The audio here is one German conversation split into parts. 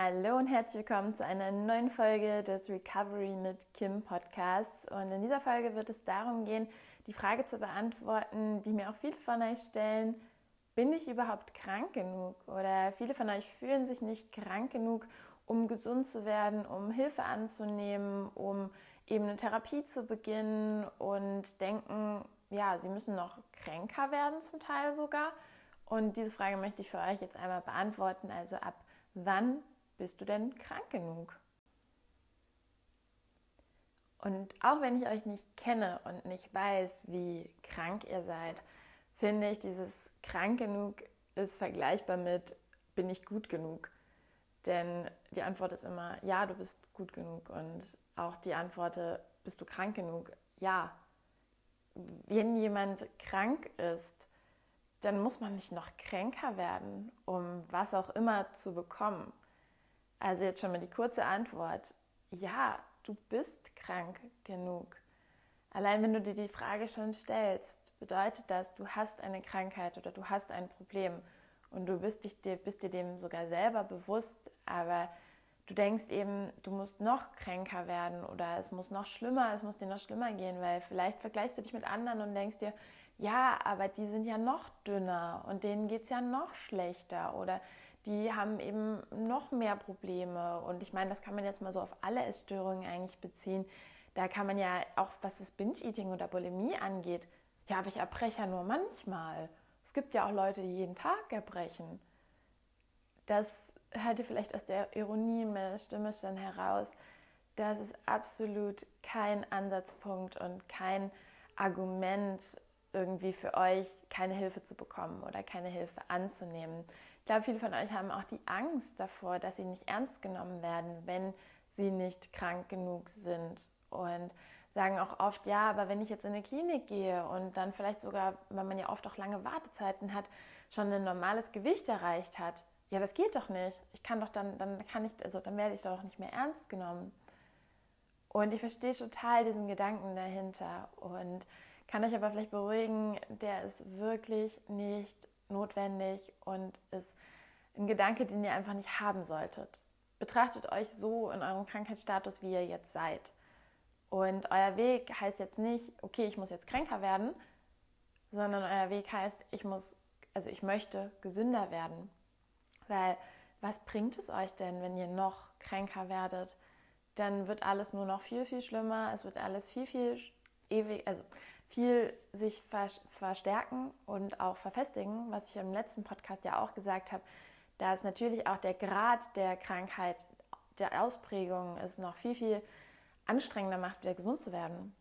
Hallo und herzlich willkommen zu einer neuen Folge des Recovery mit Kim Podcasts. Und in dieser Folge wird es darum gehen, die Frage zu beantworten, die mir auch viele von euch stellen, bin ich überhaupt krank genug? Oder viele von euch fühlen sich nicht krank genug, um gesund zu werden, um Hilfe anzunehmen, um eben eine Therapie zu beginnen und denken, ja, sie müssen noch kränker werden zum Teil sogar. Und diese Frage möchte ich für euch jetzt einmal beantworten. Also ab wann bist du denn krank genug? Und auch wenn ich euch nicht kenne und nicht weiß, wie krank ihr seid, finde ich, dieses krank genug ist vergleichbar mit bin ich gut genug. Denn die Antwort ist immer, ja, du bist gut genug. Und auch die Antwort, bist du krank genug? Ja. Wenn jemand krank ist, dann muss man nicht noch kränker werden, um was auch immer zu bekommen. Also jetzt schon mal die kurze Antwort. Ja, du bist krank genug. Allein wenn du dir die Frage schon stellst, bedeutet das, du hast eine Krankheit oder du hast ein Problem und du bist, dich, bist dir dem sogar selber bewusst, aber du denkst eben, du musst noch kränker werden oder es muss noch schlimmer, es muss dir noch schlimmer gehen, weil vielleicht vergleichst du dich mit anderen und denkst dir, ja, aber die sind ja noch dünner und denen geht es ja noch schlechter oder die haben eben noch mehr Probleme. Und ich meine, das kann man jetzt mal so auf alle Essstörungen eigentlich beziehen. Da kann man ja auch, was das Binge-Eating oder Bulimie angeht, ja, aber ich erbreche ja nur manchmal. Es gibt ja auch Leute, die jeden Tag erbrechen. Das hört ihr vielleicht aus der Ironie meiner Stimme schon heraus. Das ist absolut kein Ansatzpunkt und kein Argument, irgendwie für euch keine Hilfe zu bekommen oder keine Hilfe anzunehmen. Ich glaube, viele von euch haben auch die Angst davor, dass sie nicht ernst genommen werden, wenn sie nicht krank genug sind und sagen auch oft, ja, aber wenn ich jetzt in eine Klinik gehe und dann vielleicht sogar, weil man ja oft auch lange Wartezeiten hat, schon ein normales Gewicht erreicht hat, ja, das geht doch nicht. Ich kann doch dann, dann kann ich, also dann werde ich doch nicht mehr ernst genommen. Und ich verstehe total diesen Gedanken dahinter und kann euch aber vielleicht beruhigen, der ist wirklich nicht notwendig und ist ein Gedanke, den ihr einfach nicht haben solltet. Betrachtet euch so in eurem Krankheitsstatus, wie ihr jetzt seid. Und euer Weg heißt jetzt nicht, okay, ich muss jetzt kränker werden, sondern euer Weg heißt, ich muss, also ich möchte gesünder werden. Weil was bringt es euch denn, wenn ihr noch kränker werdet? Dann wird alles nur noch viel, viel schlimmer. Es wird alles viel, viel ewig, also viel sich verstärken und auch verfestigen, was ich im letzten Podcast ja auch gesagt habe, dass natürlich auch der Grad der Krankheit, der Ausprägung es noch viel, viel anstrengender macht, wieder gesund zu werden.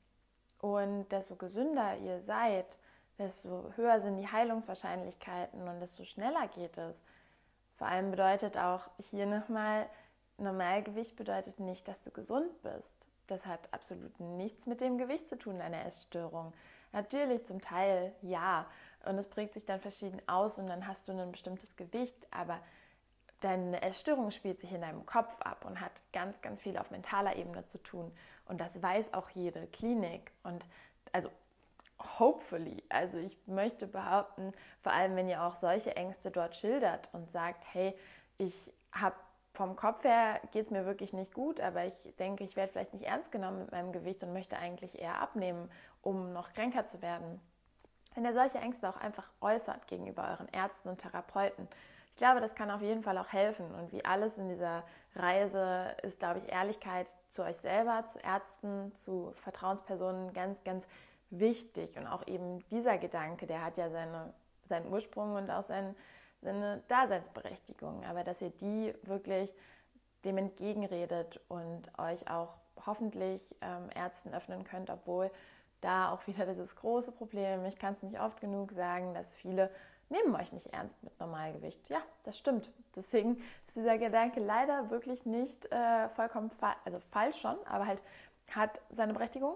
Und desto gesünder ihr seid, desto höher sind die Heilungswahrscheinlichkeiten und desto schneller geht es. Vor allem bedeutet auch hier nochmal, Normalgewicht bedeutet nicht, dass du gesund bist. Das hat absolut nichts mit dem Gewicht zu tun, eine Essstörung. Natürlich zum Teil ja. Und es prägt sich dann verschieden aus und dann hast du ein bestimmtes Gewicht, aber deine Essstörung spielt sich in deinem Kopf ab und hat ganz, ganz viel auf mentaler Ebene zu tun. Und das weiß auch jede Klinik. Und also hopefully, also ich möchte behaupten, vor allem wenn ihr auch solche Ängste dort schildert und sagt, hey, ich habe vom Kopf her geht es mir wirklich nicht gut, aber ich denke, ich werde vielleicht nicht ernst genommen mit meinem Gewicht und möchte eigentlich eher abnehmen, um noch kränker zu werden. Wenn ihr solche Ängste auch einfach äußert gegenüber euren Ärzten und Therapeuten, ich glaube, das kann auf jeden Fall auch helfen. Und wie alles in dieser Reise ist, glaube ich, Ehrlichkeit zu euch selber, zu Ärzten, zu Vertrauenspersonen ganz, ganz wichtig. Und auch eben dieser Gedanke, der hat ja seine, seinen Ursprung und auch seinen seine Daseinsberechtigung, aber dass ihr die wirklich dem entgegenredet und euch auch hoffentlich ähm, Ärzten öffnen könnt, obwohl da auch wieder dieses große Problem, ich kann es nicht oft genug sagen, dass viele nehmen euch nicht ernst mit Normalgewicht. Ja, das stimmt. Deswegen ist dieser Gedanke leider wirklich nicht äh, vollkommen fa also falsch schon, aber halt hat seine Berechtigung,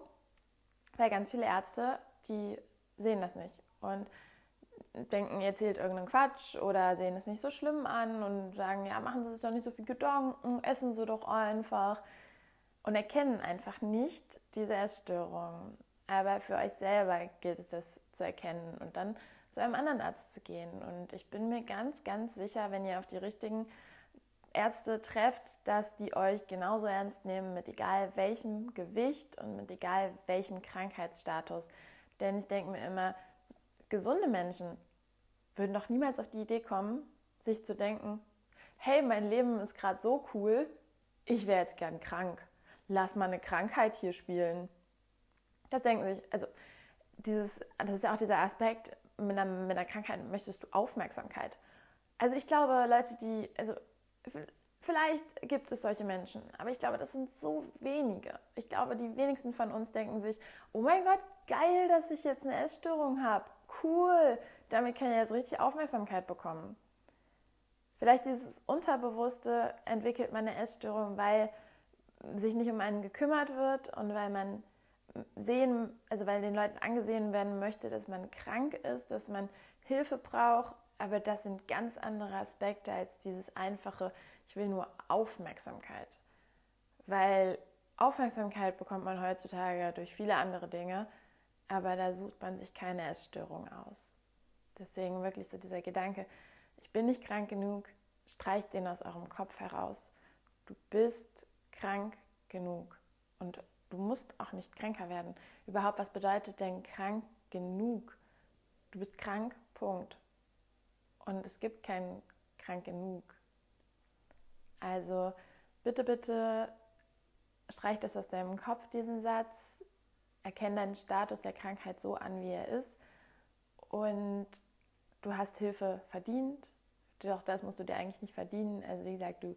weil ganz viele Ärzte, die sehen das nicht. Und denken, ihr erzählt irgendeinen Quatsch oder sehen es nicht so schlimm an und sagen, ja, machen Sie sich doch nicht so viel Gedanken, essen Sie doch einfach und erkennen einfach nicht diese Essstörung. Aber für euch selber gilt es, das zu erkennen und dann zu einem anderen Arzt zu gehen. Und ich bin mir ganz, ganz sicher, wenn ihr auf die richtigen Ärzte trefft, dass die euch genauso ernst nehmen, mit egal welchem Gewicht und mit egal welchem Krankheitsstatus. Denn ich denke mir immer, gesunde Menschen würden doch niemals auf die Idee kommen, sich zu denken, hey, mein Leben ist gerade so cool, ich wäre jetzt gern krank. Lass mal eine Krankheit hier spielen. Das denken sich, also dieses, das ist ja auch dieser Aspekt, mit einer, mit einer Krankheit möchtest du Aufmerksamkeit. Also ich glaube, Leute, die, also vielleicht gibt es solche Menschen, aber ich glaube, das sind so wenige. Ich glaube, die wenigsten von uns denken sich, oh mein Gott, geil, dass ich jetzt eine Essstörung habe. Cool, damit kann ich jetzt richtig Aufmerksamkeit bekommen. Vielleicht dieses Unterbewusste entwickelt man eine Essstörung, weil sich nicht um einen gekümmert wird und weil man sehen, also weil den Leuten angesehen werden möchte, dass man krank ist, dass man Hilfe braucht. Aber das sind ganz andere Aspekte als dieses einfache, ich will nur Aufmerksamkeit. Weil Aufmerksamkeit bekommt man heutzutage durch viele andere Dinge, aber da sucht man sich keine Essstörung aus. Deswegen wirklich so dieser Gedanke, ich bin nicht krank genug, streicht den aus eurem Kopf heraus. Du bist krank genug und du musst auch nicht kränker werden. Überhaupt, was bedeutet denn krank genug? Du bist krank, Punkt. Und es gibt kein krank genug. Also bitte, bitte streich das aus deinem Kopf, diesen Satz. Erkenne deinen Status der Krankheit so an, wie er ist. Und du hast Hilfe verdient. Doch das musst du dir eigentlich nicht verdienen. Also wie gesagt, du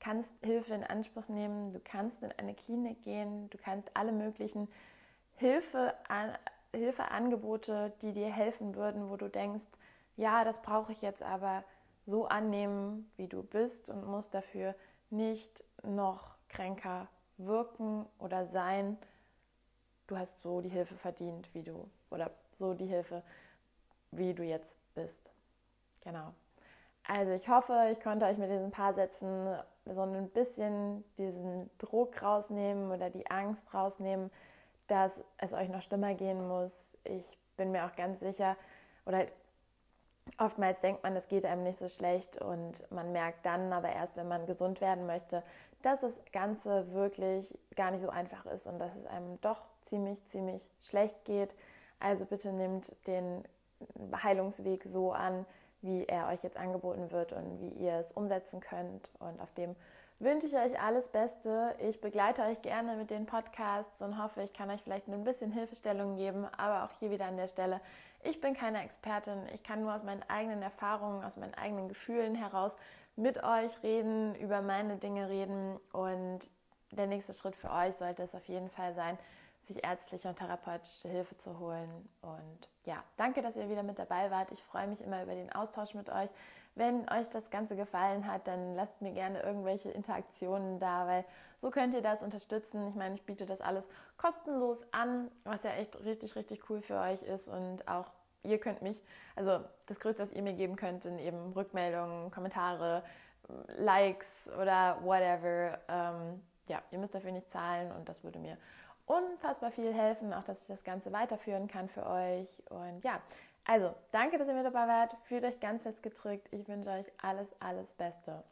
kannst Hilfe in Anspruch nehmen, du kannst in eine Klinik gehen, du kannst alle möglichen Hilfe, Hilfeangebote, die dir helfen würden, wo du denkst, ja, das brauche ich jetzt aber so annehmen, wie du bist und musst dafür nicht noch kränker wirken oder sein. Du hast so die Hilfe verdient, wie du, oder so die Hilfe, wie du jetzt bist. Genau. Also ich hoffe, ich konnte euch mit diesen paar Sätzen so ein bisschen diesen Druck rausnehmen oder die Angst rausnehmen, dass es euch noch schlimmer gehen muss. Ich bin mir auch ganz sicher, oder oftmals denkt man, es geht einem nicht so schlecht und man merkt dann aber erst, wenn man gesund werden möchte, dass das Ganze wirklich gar nicht so einfach ist und dass es einem doch ziemlich, ziemlich schlecht geht. Also bitte nehmt den Heilungsweg so an, wie er euch jetzt angeboten wird und wie ihr es umsetzen könnt. Und auf dem wünsche ich euch alles Beste. Ich begleite euch gerne mit den Podcasts und hoffe, ich kann euch vielleicht ein bisschen Hilfestellung geben. Aber auch hier wieder an der Stelle, ich bin keine Expertin. Ich kann nur aus meinen eigenen Erfahrungen, aus meinen eigenen Gefühlen heraus mit euch reden, über meine Dinge reden. Und der nächste Schritt für euch sollte es auf jeden Fall sein, sich ärztliche und therapeutische Hilfe zu holen. Und ja, danke, dass ihr wieder mit dabei wart. Ich freue mich immer über den Austausch mit euch. Wenn euch das Ganze gefallen hat, dann lasst mir gerne irgendwelche Interaktionen da, weil so könnt ihr das unterstützen. Ich meine, ich biete das alles kostenlos an, was ja echt richtig, richtig cool für euch ist und auch ihr könnt mich, also das Größte, was ihr mir geben könnt, sind eben Rückmeldungen, Kommentare, Likes oder whatever. Ähm, ja, ihr müsst dafür nicht zahlen und das würde mir unfassbar viel helfen, auch dass ich das Ganze weiterführen kann für euch. Und ja, also danke, dass ihr mit dabei wart. Fühlt euch ganz fest gedrückt. Ich wünsche euch alles, alles Beste.